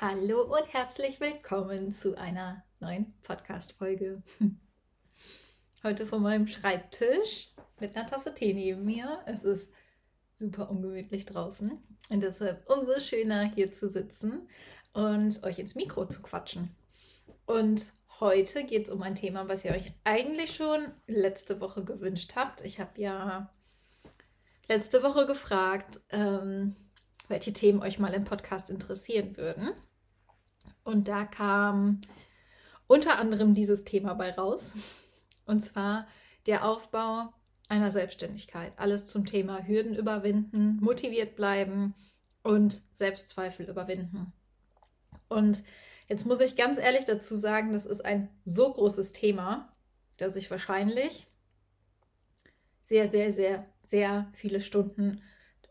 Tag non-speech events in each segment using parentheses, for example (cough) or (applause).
Hallo und herzlich willkommen zu einer neuen Podcast-Folge. (laughs) Heute von meinem Schreibtisch mit einer Tasse Tee neben mir. Es ist super ungemütlich draußen und deshalb umso schöner hier zu sitzen und euch ins Mikro zu quatschen. Und heute geht es um ein Thema, was ihr euch eigentlich schon letzte Woche gewünscht habt. Ich habe ja letzte Woche gefragt, ähm, welche Themen euch mal im Podcast interessieren würden. Und da kam unter anderem dieses Thema bei raus. Und zwar der Aufbau einer Selbstständigkeit. Alles zum Thema Hürden überwinden, motiviert bleiben und Selbstzweifel überwinden. Und jetzt muss ich ganz ehrlich dazu sagen, das ist ein so großes Thema, dass ich wahrscheinlich sehr, sehr, sehr, sehr viele Stunden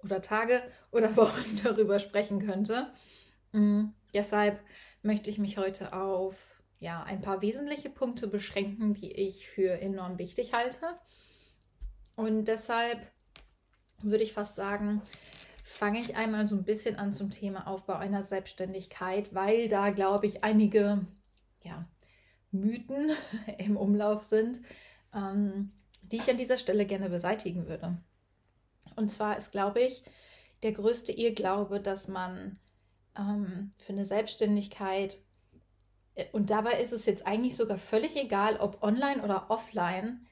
oder Tage oder Wochen (laughs) darüber sprechen könnte. Mhm. Deshalb möchte ich mich heute auf ja, ein paar wesentliche Punkte beschränken, die ich für enorm wichtig halte. Und deshalb würde ich fast sagen, fange ich einmal so ein bisschen an zum Thema Aufbau einer Selbstständigkeit, weil da, glaube ich, einige ja, Mythen (laughs) im Umlauf sind, ähm, die ich an dieser Stelle gerne beseitigen würde. Und zwar ist, glaube ich, der größte Irrglaube, dass man ähm, für eine Selbstständigkeit. Äh, und dabei ist es jetzt eigentlich sogar völlig egal, ob online oder offline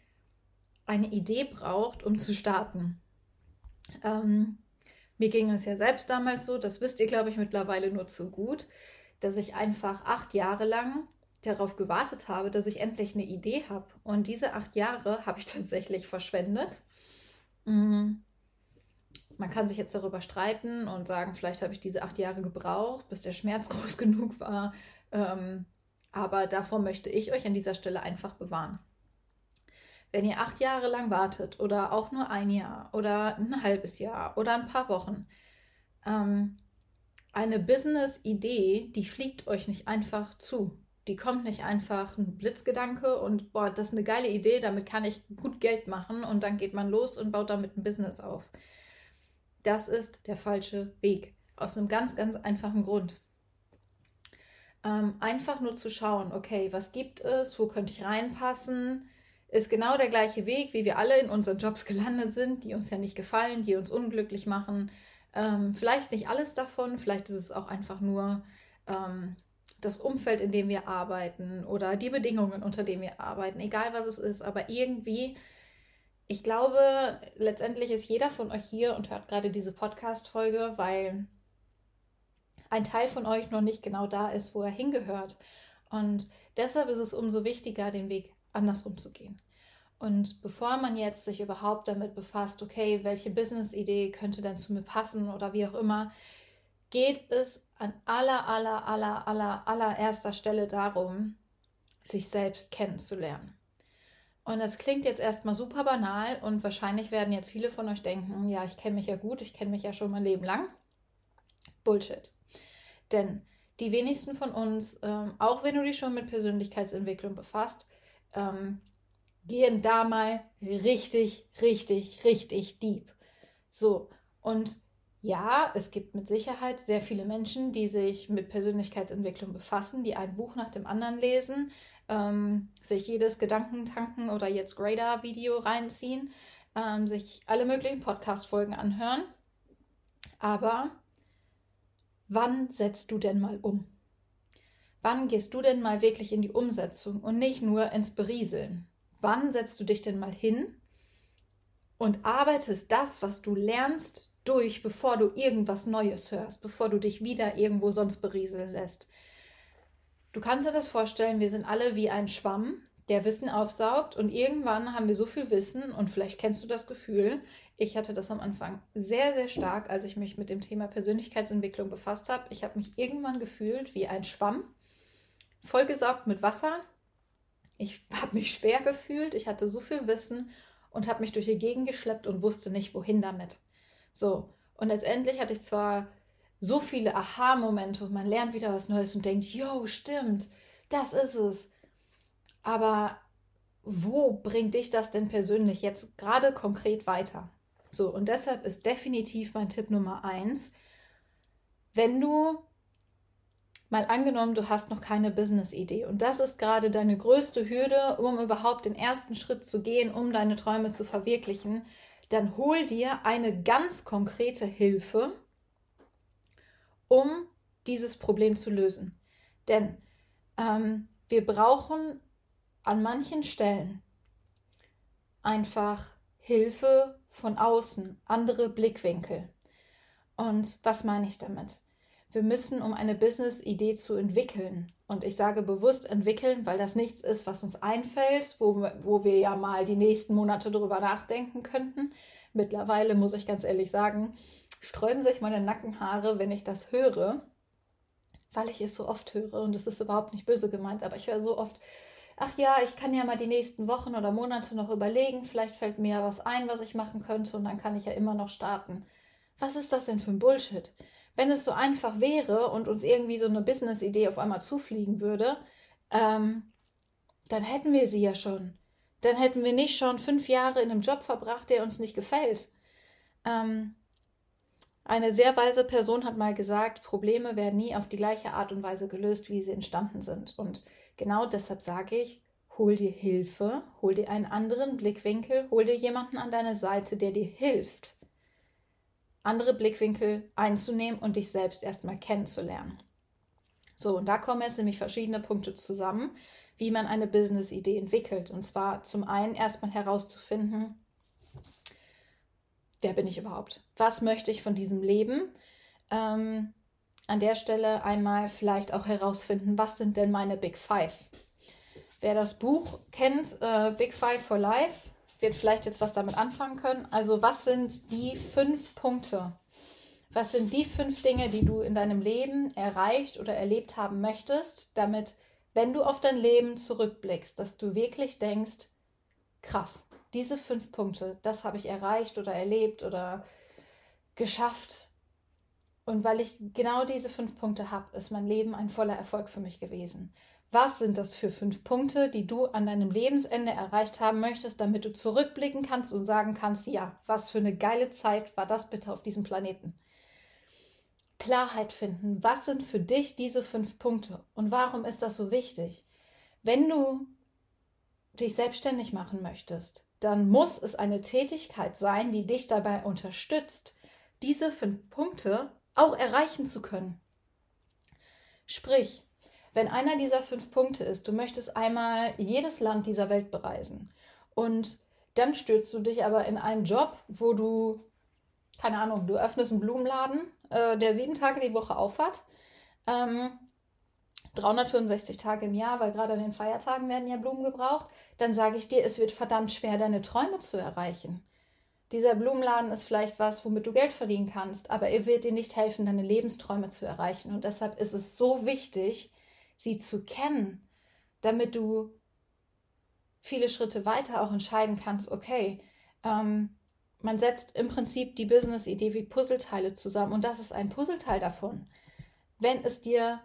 eine Idee braucht, um zu starten. Ähm, mir ging es ja selbst damals so, das wisst ihr, glaube ich, mittlerweile nur zu gut, dass ich einfach acht Jahre lang darauf gewartet habe, dass ich endlich eine Idee habe. Und diese acht Jahre habe ich (laughs) tatsächlich verschwendet. Mhm. Man kann sich jetzt darüber streiten und sagen, vielleicht habe ich diese acht Jahre gebraucht, bis der Schmerz (laughs) groß genug war. Ähm, aber davor möchte ich euch an dieser Stelle einfach bewahren. Wenn ihr acht Jahre lang wartet oder auch nur ein Jahr oder ein halbes Jahr oder ein paar Wochen, ähm, eine Business-Idee, die fliegt euch nicht einfach zu. Die kommt nicht einfach ein Blitzgedanke und boah, das ist eine geile Idee, damit kann ich gut Geld machen und dann geht man los und baut damit ein Business auf. Das ist der falsche Weg. Aus einem ganz, ganz einfachen Grund. Ähm, einfach nur zu schauen, okay, was gibt es, wo könnte ich reinpassen, ist genau der gleiche Weg, wie wir alle in unseren Jobs gelandet sind, die uns ja nicht gefallen, die uns unglücklich machen. Ähm, vielleicht nicht alles davon, vielleicht ist es auch einfach nur ähm, das Umfeld, in dem wir arbeiten oder die Bedingungen, unter denen wir arbeiten, egal was es ist, aber irgendwie ich glaube, letztendlich ist jeder von euch hier und hört gerade diese Podcast-Folge, weil ein Teil von euch noch nicht genau da ist, wo er hingehört. Und deshalb ist es umso wichtiger, den Weg andersrum zu gehen. Und bevor man jetzt sich überhaupt damit befasst, okay, welche Business-Idee könnte denn zu mir passen oder wie auch immer, geht es an aller, aller, aller, aller, allererster Stelle darum, sich selbst kennenzulernen. Und das klingt jetzt erstmal super banal und wahrscheinlich werden jetzt viele von euch denken, ja, ich kenne mich ja gut, ich kenne mich ja schon mein Leben lang. Bullshit. Denn die wenigsten von uns, ähm, auch wenn du dich schon mit Persönlichkeitsentwicklung befasst, ähm, gehen da mal richtig, richtig, richtig deep. So, und ja, es gibt mit Sicherheit sehr viele Menschen, die sich mit Persönlichkeitsentwicklung befassen, die ein Buch nach dem anderen lesen, ähm, sich jedes Gedankentanken oder jetzt Grader-Video reinziehen, ähm, sich alle möglichen Podcast-Folgen anhören. Aber wann setzt du denn mal um? Wann gehst du denn mal wirklich in die Umsetzung und nicht nur ins Berieseln? Wann setzt du dich denn mal hin und arbeitest das, was du lernst, durch, bevor du irgendwas Neues hörst, bevor du dich wieder irgendwo sonst berieseln lässt? Du kannst dir das vorstellen, wir sind alle wie ein Schwamm, der Wissen aufsaugt und irgendwann haben wir so viel Wissen und vielleicht kennst du das Gefühl. Ich hatte das am Anfang sehr, sehr stark, als ich mich mit dem Thema Persönlichkeitsentwicklung befasst habe. Ich habe mich irgendwann gefühlt wie ein Schwamm, vollgesaugt mit Wasser. Ich habe mich schwer gefühlt, ich hatte so viel Wissen und habe mich durch die Gegend geschleppt und wusste nicht, wohin damit. So, und letztendlich hatte ich zwar so viele Aha-Momente und man lernt wieder was Neues und denkt, yo, stimmt, das ist es. Aber wo bringt dich das denn persönlich jetzt gerade konkret weiter? So, und deshalb ist definitiv mein Tipp Nummer eins, wenn du mal angenommen, du hast noch keine Business-Idee und das ist gerade deine größte Hürde, um überhaupt den ersten Schritt zu gehen, um deine Träume zu verwirklichen, dann hol dir eine ganz konkrete Hilfe, um dieses Problem zu lösen. Denn ähm, wir brauchen an manchen Stellen einfach Hilfe von außen, andere Blickwinkel. Und was meine ich damit? Wir müssen, um eine Business-Idee zu entwickeln, und ich sage bewusst entwickeln, weil das nichts ist, was uns einfällt, wo, wo wir ja mal die nächsten Monate drüber nachdenken könnten. Mittlerweile muss ich ganz ehrlich sagen, sträuben sich meine Nackenhaare, wenn ich das höre, weil ich es so oft höre und es ist überhaupt nicht böse gemeint, aber ich höre so oft, ach ja, ich kann ja mal die nächsten Wochen oder Monate noch überlegen, vielleicht fällt mir ja was ein, was ich machen könnte und dann kann ich ja immer noch starten. Was ist das denn für ein Bullshit? Wenn es so einfach wäre und uns irgendwie so eine Business-Idee auf einmal zufliegen würde, ähm, dann hätten wir sie ja schon. Dann hätten wir nicht schon fünf Jahre in einem Job verbracht, der uns nicht gefällt. Ähm, eine sehr weise Person hat mal gesagt, Probleme werden nie auf die gleiche Art und Weise gelöst, wie sie entstanden sind. Und genau deshalb sage ich, hol dir Hilfe, hol dir einen anderen Blickwinkel, hol dir jemanden an deine Seite, der dir hilft, andere Blickwinkel einzunehmen und dich selbst erstmal kennenzulernen. So, und da kommen jetzt nämlich verschiedene Punkte zusammen, wie man eine Business-Idee entwickelt. Und zwar zum einen erstmal herauszufinden, wer bin ich überhaupt? Was möchte ich von diesem Leben? Ähm, an der Stelle einmal vielleicht auch herausfinden, was sind denn meine Big Five? Wer das Buch kennt, äh, Big Five for Life, wird vielleicht jetzt was damit anfangen können. Also was sind die fünf Punkte? Was sind die fünf Dinge, die du in deinem Leben erreicht oder erlebt haben möchtest, damit, wenn du auf dein Leben zurückblickst, dass du wirklich denkst, krass, diese fünf Punkte, das habe ich erreicht oder erlebt oder geschafft. Und weil ich genau diese fünf Punkte habe, ist mein Leben ein voller Erfolg für mich gewesen. Was sind das für fünf Punkte, die du an deinem Lebensende erreicht haben möchtest, damit du zurückblicken kannst und sagen kannst, ja, was für eine geile Zeit war das bitte auf diesem Planeten? Klarheit finden, was sind für dich diese fünf Punkte und warum ist das so wichtig? Wenn du dich selbstständig machen möchtest, dann muss es eine Tätigkeit sein, die dich dabei unterstützt, diese fünf Punkte auch erreichen zu können. Sprich, wenn einer dieser fünf Punkte ist, du möchtest einmal jedes Land dieser Welt bereisen und dann stürzt du dich aber in einen Job, wo du, keine Ahnung, du öffnest einen Blumenladen, äh, der sieben Tage die Woche aufhat, ähm, 365 Tage im Jahr, weil gerade an den Feiertagen werden ja Blumen gebraucht, dann sage ich dir, es wird verdammt schwer, deine Träume zu erreichen. Dieser Blumenladen ist vielleicht was, womit du Geld verdienen kannst, aber er wird dir nicht helfen, deine Lebensträume zu erreichen. Und deshalb ist es so wichtig, sie zu kennen, damit du viele Schritte weiter auch entscheiden kannst, okay, ähm, man setzt im Prinzip die Business-Idee wie Puzzleteile zusammen und das ist ein Puzzleteil davon. Wenn es dir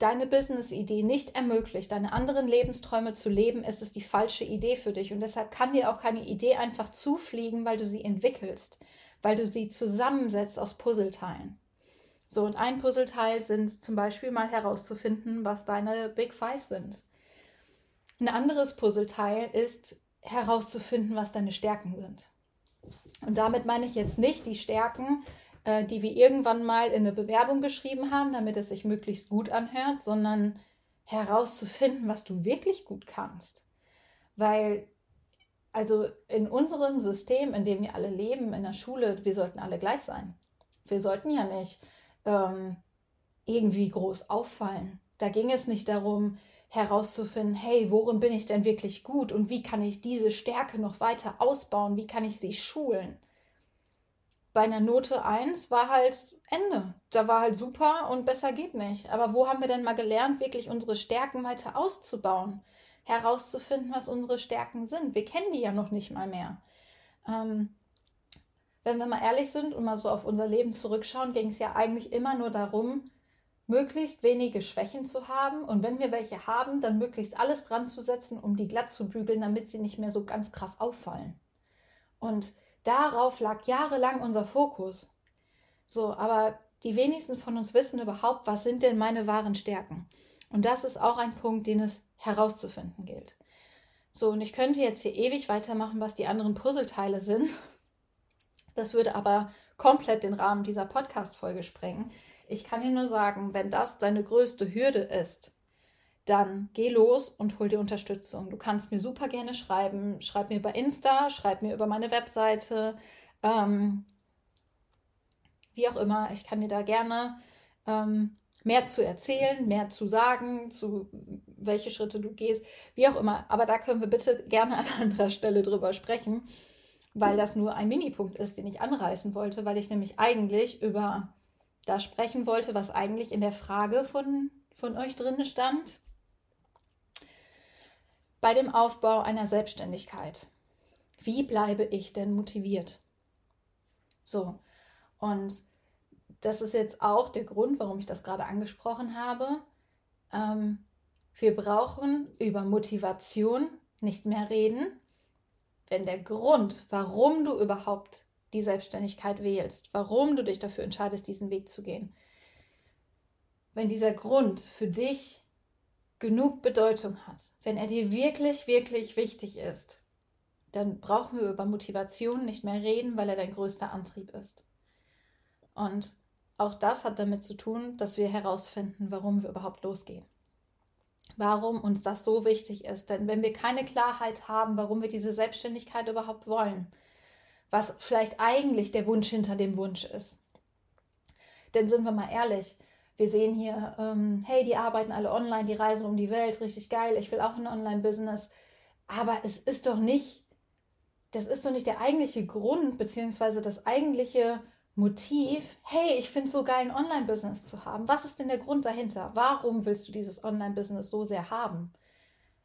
deine Business-Idee nicht ermöglicht, deine anderen Lebensträume zu leben, ist es die falsche Idee für dich. Und deshalb kann dir auch keine Idee einfach zufliegen, weil du sie entwickelst, weil du sie zusammensetzt aus Puzzleteilen. So, und ein Puzzleteil sind zum Beispiel mal herauszufinden, was deine Big Five sind. Ein anderes Puzzleteil ist herauszufinden, was deine Stärken sind. Und damit meine ich jetzt nicht die Stärken, äh, die wir irgendwann mal in eine Bewerbung geschrieben haben, damit es sich möglichst gut anhört, sondern herauszufinden, was du wirklich gut kannst. Weil, also in unserem System, in dem wir alle leben, in der Schule, wir sollten alle gleich sein. Wir sollten ja nicht ähm, irgendwie groß auffallen. Da ging es nicht darum, herauszufinden, hey, worin bin ich denn wirklich gut und wie kann ich diese Stärke noch weiter ausbauen, wie kann ich sie schulen. Bei einer Note 1 war halt Ende. Da war halt super und besser geht nicht. Aber wo haben wir denn mal gelernt, wirklich unsere Stärken weiter auszubauen? Herauszufinden, was unsere Stärken sind. Wir kennen die ja noch nicht mal mehr. Ähm, wenn wir mal ehrlich sind und mal so auf unser Leben zurückschauen, ging es ja eigentlich immer nur darum, möglichst wenige Schwächen zu haben und wenn wir welche haben, dann möglichst alles dran zu setzen, um die glatt zu bügeln, damit sie nicht mehr so ganz krass auffallen. Und darauf lag jahrelang unser Fokus. So, aber die wenigsten von uns wissen überhaupt, was sind denn meine wahren Stärken. Und das ist auch ein Punkt, den es herauszufinden gilt. So, und ich könnte jetzt hier ewig weitermachen, was die anderen Puzzleteile sind. Das würde aber komplett den Rahmen dieser Podcast-Folge sprengen. Ich kann dir nur sagen, wenn das deine größte Hürde ist, dann geh los und hol dir Unterstützung. Du kannst mir super gerne schreiben. Schreib mir bei Insta, schreib mir über meine Webseite. Ähm, wie auch immer, ich kann dir da gerne ähm, mehr zu erzählen, mehr zu sagen, zu welche Schritte du gehst, wie auch immer. Aber da können wir bitte gerne an (laughs) anderer Stelle drüber sprechen, weil das nur ein Minipunkt ist, den ich anreißen wollte, weil ich nämlich eigentlich über das sprechen wollte, was eigentlich in der Frage von, von euch drin stand. Bei dem Aufbau einer Selbstständigkeit. Wie bleibe ich denn motiviert? So, und das ist jetzt auch der Grund, warum ich das gerade angesprochen habe. Ähm, wir brauchen über Motivation nicht mehr reden, wenn der Grund, warum du überhaupt die Selbstständigkeit wählst, warum du dich dafür entscheidest, diesen Weg zu gehen, wenn dieser Grund für dich genug Bedeutung hat, wenn er dir wirklich, wirklich wichtig ist, dann brauchen wir über Motivation nicht mehr reden, weil er dein größter Antrieb ist. Und auch das hat damit zu tun, dass wir herausfinden, warum wir überhaupt losgehen. Warum uns das so wichtig ist. Denn wenn wir keine Klarheit haben, warum wir diese Selbstständigkeit überhaupt wollen, was vielleicht eigentlich der Wunsch hinter dem Wunsch ist. Denn sind wir mal ehrlich, wir sehen hier, ähm, hey, die arbeiten alle online, die reisen um die Welt, richtig geil, ich will auch ein Online-Business. Aber es ist doch nicht, das ist doch nicht der eigentliche Grund, beziehungsweise das eigentliche Motiv, hey, ich finde es so geil, ein Online-Business zu haben. Was ist denn der Grund dahinter? Warum willst du dieses Online-Business so sehr haben?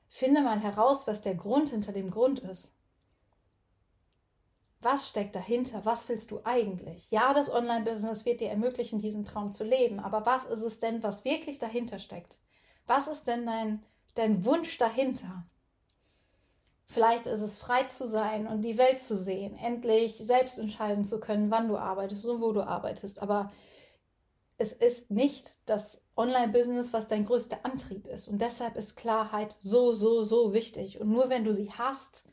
Finde mal heraus, was der Grund hinter dem Grund ist. Was steckt dahinter? Was willst du eigentlich? Ja, das Online-Business wird dir ermöglichen, diesen Traum zu leben, aber was ist es denn, was wirklich dahinter steckt? Was ist denn dein, dein Wunsch dahinter? Vielleicht ist es frei zu sein und die Welt zu sehen, endlich selbst entscheiden zu können, wann du arbeitest und wo du arbeitest. Aber es ist nicht das Online-Business, was dein größter Antrieb ist. Und deshalb ist Klarheit so, so, so wichtig. Und nur wenn du sie hast,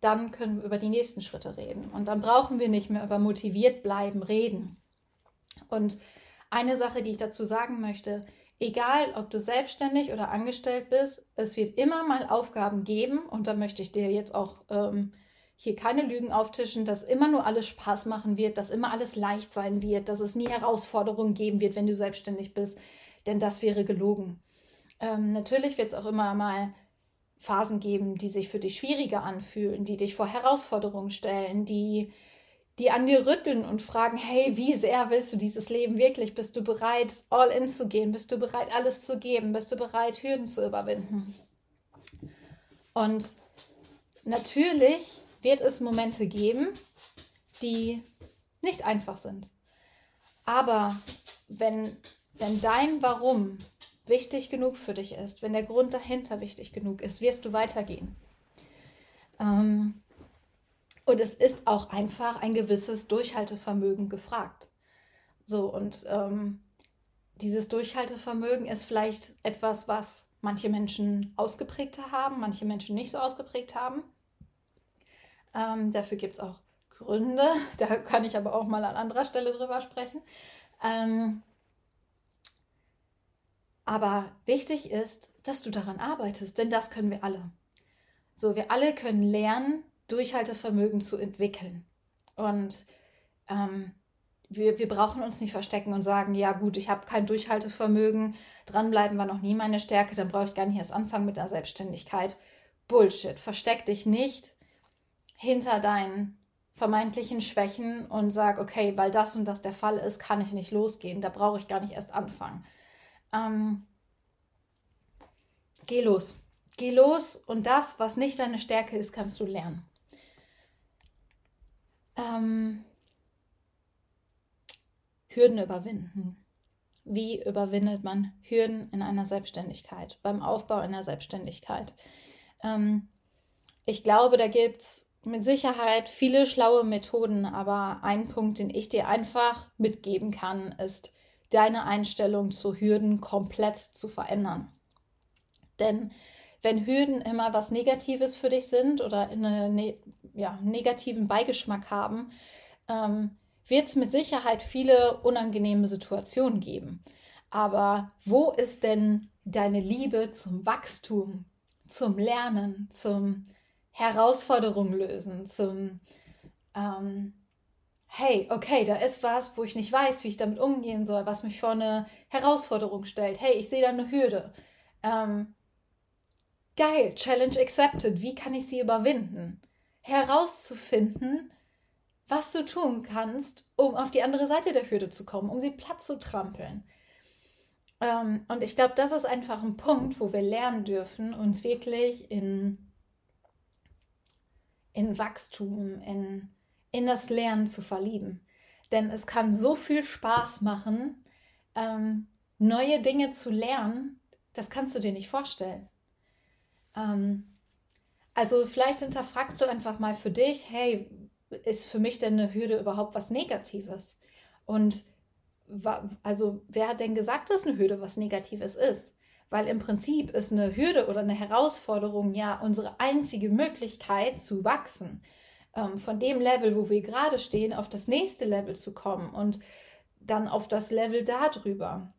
dann können wir über die nächsten Schritte reden. Und dann brauchen wir nicht mehr über motiviert bleiben reden. Und eine Sache, die ich dazu sagen möchte, Egal, ob du selbstständig oder angestellt bist, es wird immer mal Aufgaben geben und da möchte ich dir jetzt auch ähm, hier keine Lügen auftischen, dass immer nur alles Spaß machen wird, dass immer alles leicht sein wird, dass es nie Herausforderungen geben wird, wenn du selbstständig bist, denn das wäre gelogen. Ähm, natürlich wird es auch immer mal Phasen geben, die sich für dich schwieriger anfühlen, die dich vor Herausforderungen stellen, die die an dir rütteln und fragen, hey, wie sehr willst du dieses Leben wirklich? Bist du bereit, all in zu gehen? Bist du bereit, alles zu geben? Bist du bereit, Hürden zu überwinden? Und natürlich wird es Momente geben, die nicht einfach sind. Aber wenn, wenn dein Warum wichtig genug für dich ist, wenn der Grund dahinter wichtig genug ist, wirst du weitergehen. Ähm, und es ist auch einfach ein gewisses Durchhaltevermögen gefragt. So, und ähm, dieses Durchhaltevermögen ist vielleicht etwas, was manche Menschen ausgeprägter haben, manche Menschen nicht so ausgeprägt haben. Ähm, dafür gibt es auch Gründe. (laughs) Da kann ich aber auch mal an anderer Stelle drüber sprechen. Ähm, aber wichtig ist, dass du daran arbeitest, denn das können wir alle. So, wir alle können lernen, Durchhaltevermögen zu entwickeln. Und ähm, wir, wir brauchen uns nicht verstecken und sagen, ja gut, ich habe kein Durchhaltevermögen, dranbleiben war noch nie meine Stärke, dann brauche ich gar nicht erst anfangen mit der Selbstständigkeit. Bullshit, versteck dich nicht hinter deinen vermeintlichen Schwächen und sag, okay, weil das und das der Fall ist, kann ich nicht losgehen, da brauche ich gar nicht erst anfangen. Ähm, geh los. Geh los und das, was nicht deine Stärke ist, kannst du lernen. Ähm, Hürden überwinden. Wie überwindet man Hürden in einer Selbstständigkeit, beim Aufbau einer Selbstständigkeit? Ähm, ich glaube, da gibt es mit Sicherheit viele schlaue Methoden, aber ein Punkt, den ich dir einfach mitgeben kann, ist, deine Einstellung zu Hürden komplett zu verändern. Denn wenn Hürden immer was Negatives für dich sind oder einen ne ja, negativen Beigeschmack haben, ähm, wird es mit Sicherheit viele unangenehme Situationen geben. Aber wo ist denn deine Liebe zum Wachstum, zum Lernen, zum Herausforderungen lösen, zum ähm, hey, okay, da ist was, wo ich nicht weiß, wie ich damit umgehen soll, was mich vor eine Herausforderung stellt. Hey, ich sehe da eine Hürde. Ähm, geil, Challenge accepted. Wie kann ich sie überwinden? Herauszufinden, was du tun kannst, um auf die andere Seite der Hürde zu kommen, um sie platt zu trampeln. Ähm, und ich glaube, das ist einfach ein Punkt, wo wir lernen dürfen, uns wirklich in, in Wachstum, in, in das Lernen zu verlieben. Denn es kann so viel Spaß machen, ähm, neue Dinge zu lernen, das kannst du dir nicht vorstellen. Ähm, also vielleicht hinterfragst du einfach mal für dich, hey, ist für mich denn eine Hürde überhaupt was Negatives? Und also wer hat denn gesagt, dass eine Hürde was Negatives ist? Weil im Prinzip ist eine Hürde oder eine Herausforderung ja unsere einzige Möglichkeit zu wachsen. Ähm, von dem Level, wo wir gerade stehen, auf das nächste Level zu kommen und dann auf das Level darüber.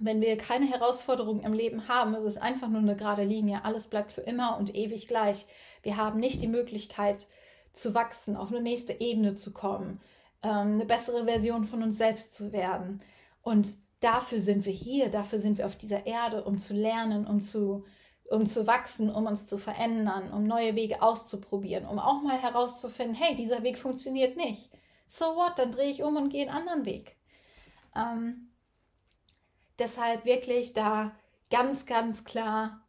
Wenn wir keine Herausforderung im Leben haben, ist es einfach nur eine gerade Linie. Alles bleibt für immer und ewig gleich. Wir haben nicht die Möglichkeit zu wachsen, auf eine nächste Ebene zu kommen, ähm, eine bessere Version von uns selbst zu werden. Und dafür sind wir hier, dafür sind wir auf dieser Erde, um zu lernen, um zu, um zu wachsen, um uns zu verändern, um neue Wege auszuprobieren, um auch mal herauszufinden, hey, dieser Weg funktioniert nicht. So what? Dann drehe ich um und gehe einen anderen Weg. Ähm, deshalb wirklich da ganz, ganz klar,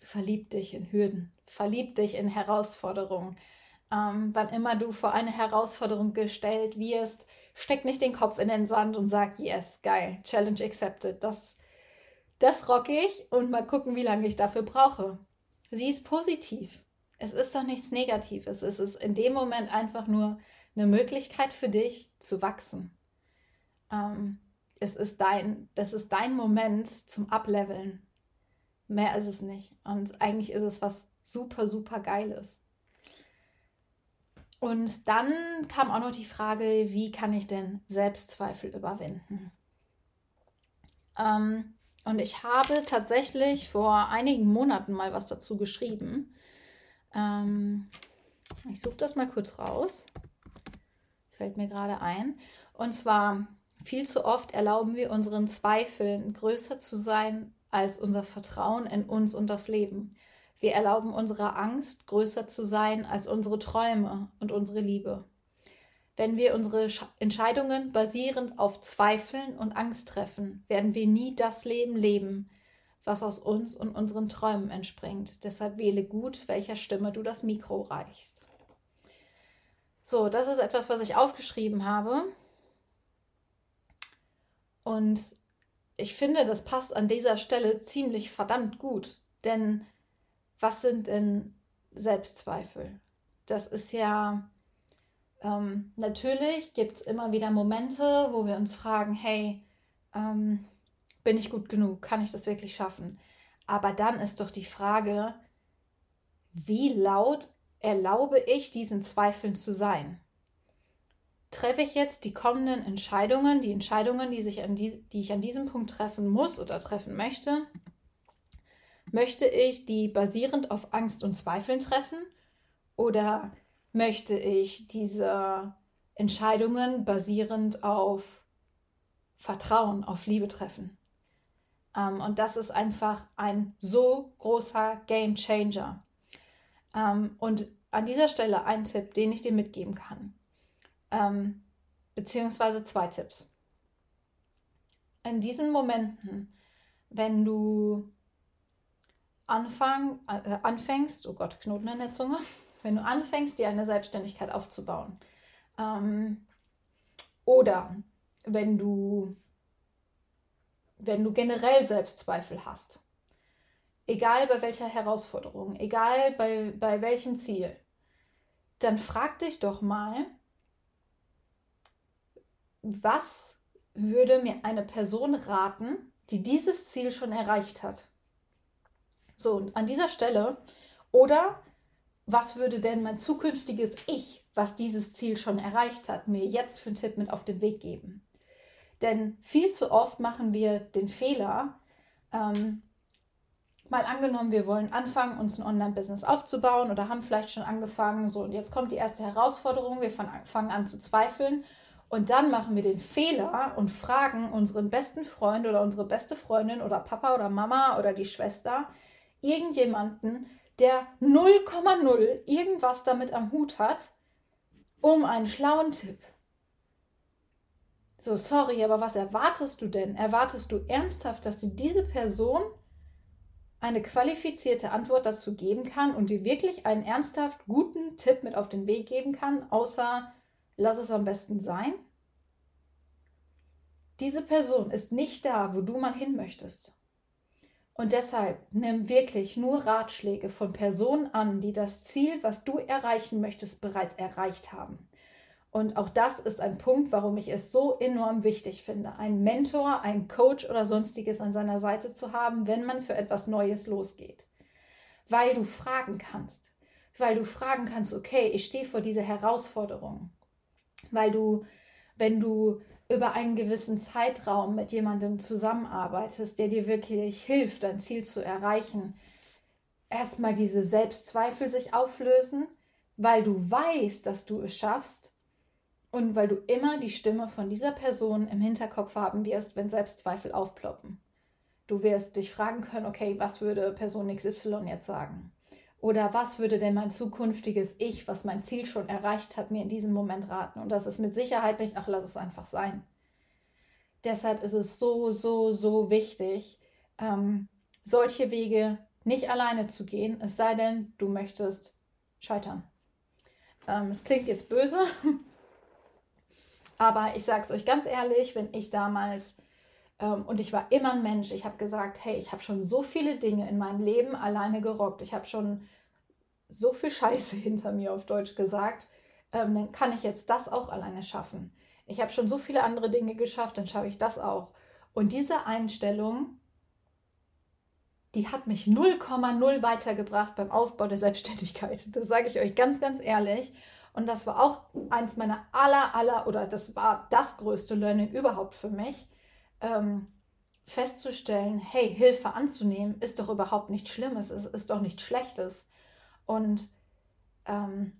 verlieb dich in Hürden, verlieb dich in Herausforderungen, ähm, wann immer du vor eine Herausforderung gestellt wirst, steck nicht den Kopf in den Sand und sag, yes, geil, Challenge accepted. Das, das rock ich und mal gucken, wie lange ich dafür brauche. Sie ist positiv. Es ist doch nichts Negatives. Es ist in dem Moment einfach nur eine Möglichkeit für dich zu wachsen. Ähm, es ist dein, das ist dein Moment zum Ableveln. Mehr ist es nicht. Und eigentlich ist es was super, super Geiles. Und dann kam auch noch die Frage, wie kann ich denn Selbstzweifel überwinden? Ähm, und ich habe tatsächlich vor einigen Monaten mal was dazu geschrieben. Ähm, ich suche das mal kurz raus. Fällt mir gerade ein. Und zwar, viel zu oft erlauben wir unseren Zweifeln größer zu sein als unser Vertrauen in uns und das Leben. Wir erlauben unserer Angst größer zu sein als unsere Träume und unsere Liebe. Wenn wir unsere Entscheidungen basierend auf Zweifeln und Angst treffen, werden wir nie das Leben leben, was aus uns und unseren Träumen entspringt. Deshalb wähle gut, welcher Stimme du das Mikro reichst. So, das ist etwas, was ich aufgeschrieben habe. Und ich finde, das passt an dieser Stelle ziemlich verdammt gut, denn was sind denn Selbstzweifel? Das ist ja, ähm, natürlich gibt es immer wieder Momente, wo wir uns fragen, hey, ähm, bin ich gut genug? Kann ich das wirklich schaffen? Aber dann ist doch die Frage, wie laut erlaube ich diesen Zweifeln zu sein? Treffe ich jetzt die kommenden Entscheidungen, die Entscheidungen, die, sich an die, die ich an diesem Punkt treffen muss oder treffen möchte, Möchte ich die basierend auf Angst und Zweifeln treffen oder möchte ich diese Entscheidungen basierend auf Vertrauen, auf Liebe treffen? Ähm, und das ist einfach ein so großer Game Changer. Ähm, und an dieser Stelle ein Tipp, den ich dir mitgeben kann. Ähm, beziehungsweise zwei Tipps. In diesen Momenten, wenn du anfang, äh, anfängst, oh Gott, Knoten in der Zunge, wenn du anfängst, dir eine Selbstständigkeit aufzubauen. Ähm, oder wenn du, wenn du generell Selbstzweifel hast. Egal bei welcher Herausforderung, egal bei, bei welchem Ziel. dann frag dich doch mal, was würde mir eine Person raten, die dieses Ziel schon erreicht hat? So, an dieser Stelle, oder was würde denn mein zukünftiges Ich, was dieses Ziel schon erreicht hat, mir jetzt für einen Tipp mit auf den Weg geben? Denn viel zu oft machen wir den Fehler, ähm, mal angenommen, wir wollen anfangen, uns ein Online-Business aufzubauen oder haben vielleicht schon angefangen, so und jetzt kommt die erste Herausforderung, wir fangen an zu zweifeln und dann machen wir den Fehler und fragen unseren besten Freund oder unsere beste Freundin oder Papa oder Mama oder die Schwester, irgendjemanden, der 0,0 irgendwas damit am Hut hat, um einen schlauen Tipp. So, sorry, aber was erwartest du denn? Erwartest du ernsthaft, dass dir diese Person eine qualifizierte Antwort dazu geben kann und dir wirklich einen ernsthaft guten Tipp mit auf den Weg geben kann, außer lass es am besten sein? Diese Person ist nicht da, wo du mal hin möchtest. Und deshalb nimm wirklich nur Ratschläge von Personen an, die das Ziel, was du erreichen möchtest, bereits erreicht haben. Und auch das ist ein Punkt, warum ich es so enorm wichtig finde, einen Mentor, einen Coach oder sonstiges an seiner Seite zu haben, wenn man für etwas Neues losgeht. Weil du fragen kannst. Weil du fragen kannst, okay, ich stehe vor dieser Herausforderung. Weil du, wenn du über einen gewissen Zeitraum mit jemandem zusammenarbeitest, der dir wirklich hilft, dein Ziel zu erreichen, erstmal diese Selbstzweifel sich auflösen, weil du weißt, dass du es schaffst und weil du immer die Stimme von dieser Person im Hinterkopf haben wirst, wenn Selbstzweifel aufploppen. Du wirst dich fragen können, okay, was würde Person XY jetzt sagen? Oder was würde denn mein zukünftiges Ich, was mein Ziel schon erreicht hat, mir in diesem Moment raten? Und das ist mit Sicherheit nicht, ach, lass es einfach sein. Deshalb ist es so, so, so wichtig, ähm, solche Wege nicht alleine zu gehen, es sei denn, du möchtest scheitern. Ähm, es klingt jetzt böse, (laughs) aber ich sage es euch ganz ehrlich, wenn ich damals, und ich war immer ein Mensch, ich habe gesagt, hey, ich habe schon so viele Dinge in meinem Leben alleine gerockt. Ich habe schon so viel Scheiße (laughs) hinter mir auf Deutsch gesagt. Ähm, dann kann ich jetzt das auch alleine schaffen. Ich habe schon so viele andere Dinge geschafft, dann schaffe ich das auch. Und diese Einstellung, die hat mich 0,0 weitergebracht beim Aufbau der Selbstständigkeit. (laughs) Das sage ich euch ganz, ganz ehrlich. Und das war auch eins meiner aller, aller, oder das war das größte Learning überhaupt für mich, ähm, festzustellen, hey, Hilfe anzunehmen, ist doch überhaupt nichts Schlimmes, es ist doch nichts Schlechtes. Und ähm,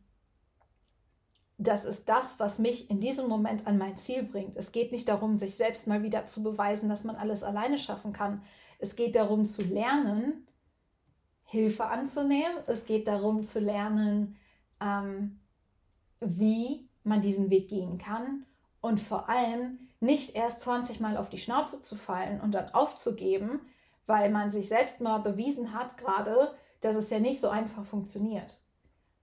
das ist das, was mich in diesem Moment an mein Ziel bringt. Es geht nicht darum, sich selbst mal wieder zu beweisen, dass man alles alleine schaffen kann. Es geht darum zu lernen, Hilfe anzunehmen. Es geht darum zu lernen, ähm, wie man diesen Weg gehen kann und vor allem nicht erst 20 Mal auf die Schnauze zu fallen und dann aufzugeben, weil man sich selbst mal bewiesen hat, gerade, dass es ja nicht so einfach funktioniert.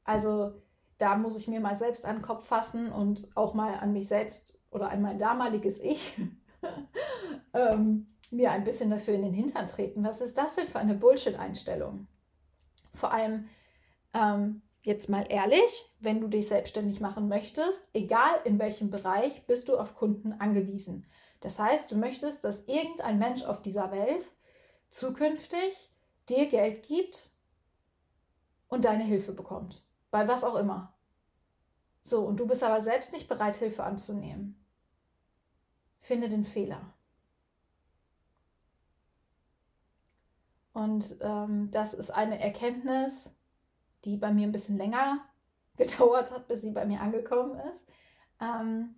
Also da muss ich mir mal selbst an den Kopf fassen und auch mal an mich selbst oder an mein damaliges Ich (laughs) ähm, mir ein bisschen dafür in den Hintern treten. Was ist das denn für eine Bullshit-Einstellung? Vor allem, ähm, jetzt mal ehrlich, wenn du dich selbstständig machen möchtest, egal in welchem Bereich, bist du auf Kunden angewiesen. Das heißt, du möchtest, dass irgendein Mensch auf dieser Welt zukünftig dir Geld gibt und deine Hilfe bekommt. Bei was auch immer. So, und du bist aber selbst nicht bereit, Hilfe anzunehmen. Finde den Fehler. Und ähm, das ist eine Erkenntnis, die bei mir ein bisschen länger (laughs) gedauert hat, bis sie bei mir angekommen ist. Ähm,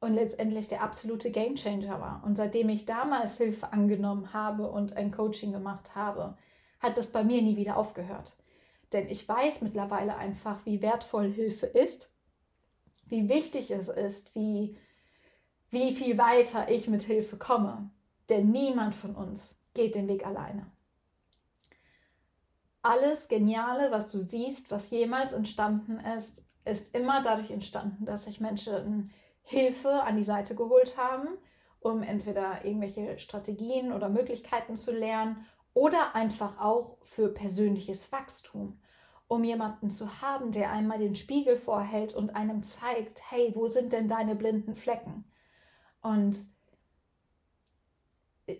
und letztendlich der absolute Gamechanger war. Und seitdem ich damals Hilfe angenommen habe und ein Coaching gemacht habe, hat das bei mir nie wieder aufgehört. Denn ich weiß mittlerweile einfach, wie wertvoll Hilfe ist, wie wichtig es ist, wie, wie viel weiter ich mit Hilfe komme. Denn niemand von uns geht den Weg alleine alles Geniale, was du siehst, was jemals entstanden ist, ist immer dadurch entstanden, dass sich Menschen Hilfe an die Seite geholt haben, um entweder irgendwelche Strategien oder Möglichkeiten zu lernen oder einfach auch für persönliches Wachstum. um jemanden zu haben, der einmal den Spiegel vorhält und einem zeigt, hey, wo sind denn deine blinden Flecken? Und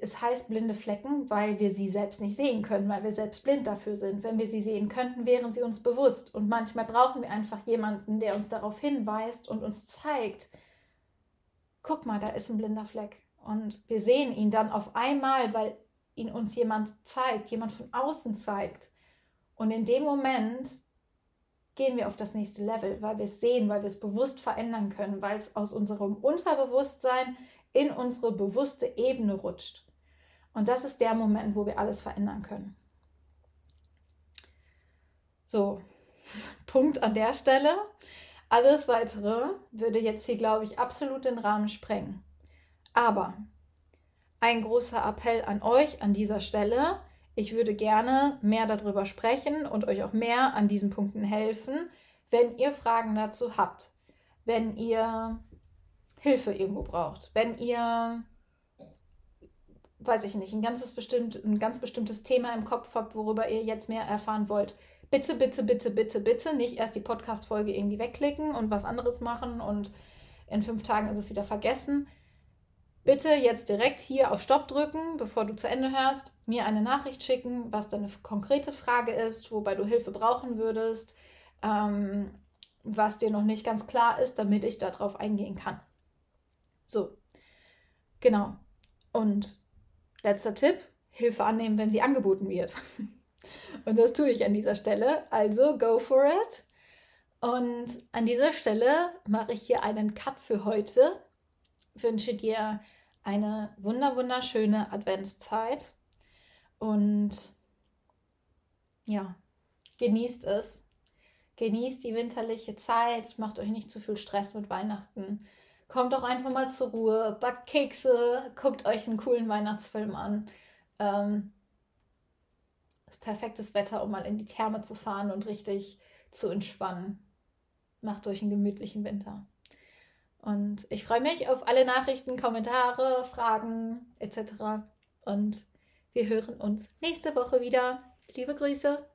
es heißt blinde Flecken, weil wir sie selbst nicht sehen können, weil wir selbst blind dafür sind. Wenn wir sie sehen könnten, wären sie uns bewusst. Und manchmal brauchen wir einfach jemanden, der uns darauf hinweist und uns zeigt, guck mal, da ist ein blinder Fleck. Und wir sehen ihn dann auf einmal, weil ihn uns jemand zeigt, jemand von außen zeigt. Und in dem Moment gehen wir auf das nächste Level, weil wir es sehen, weil wir es bewusst verändern können, weil es aus unserem Unterbewusstsein in unsere bewusste Ebene rutscht. Und das ist der Moment, wo wir alles verändern können. So, (laughs) Punkt an der Stelle. Alles weitere würde jetzt hier, glaube ich, absolut den Rahmen sprengen. Aber ein großer Appell an euch an dieser Stelle. Ich würde gerne mehr darüber sprechen und euch auch mehr an diesen Punkten helfen, wenn ihr Fragen dazu habt. Wenn ihr Hilfe irgendwo braucht, wenn ihr, weiß ich nicht, ein, ganzes bestimmt, ein ganz bestimmtes Thema im Kopf habt, worüber ihr jetzt mehr erfahren wollt, bitte, bitte, bitte, bitte, bitte nicht erst die Podcast-Folge irgendwie wegklicken und was anderes machen und in fünf Tagen ist es wieder vergessen. Bitte jetzt direkt hier auf Stopp drücken, bevor du zu Ende hörst, mir eine Nachricht schicken, was deine konkrete Frage ist, wobei du Hilfe brauchen würdest, ähm, was dir noch nicht ganz klar ist, damit ich darauf eingehen kann. So, genau. Und letzter Tipp, Hilfe annehmen, wenn sie angeboten wird. (laughs) Und das tue ich an dieser Stelle. Also go for it. Und an dieser Stelle mache ich hier einen Cut für heute. Wünsche dir eine wunder wunderschöne Adventszeit und ja, genießt es. Genießt die winterliche Zeit, macht euch nicht zu viel Stress mit Weihnachten kommt doch einfach mal zur Ruhe, backt Kekse, guckt euch einen coolen Weihnachtsfilm an. Ähm, perfektes Wetter, um mal in die Therme zu fahren und richtig zu entspannen. Macht euch einen gemütlichen Winter. Und ich freue mich auf alle Nachrichten, Kommentare, Fragen etc. Und wir hören uns nächste Woche wieder. Liebe Grüße.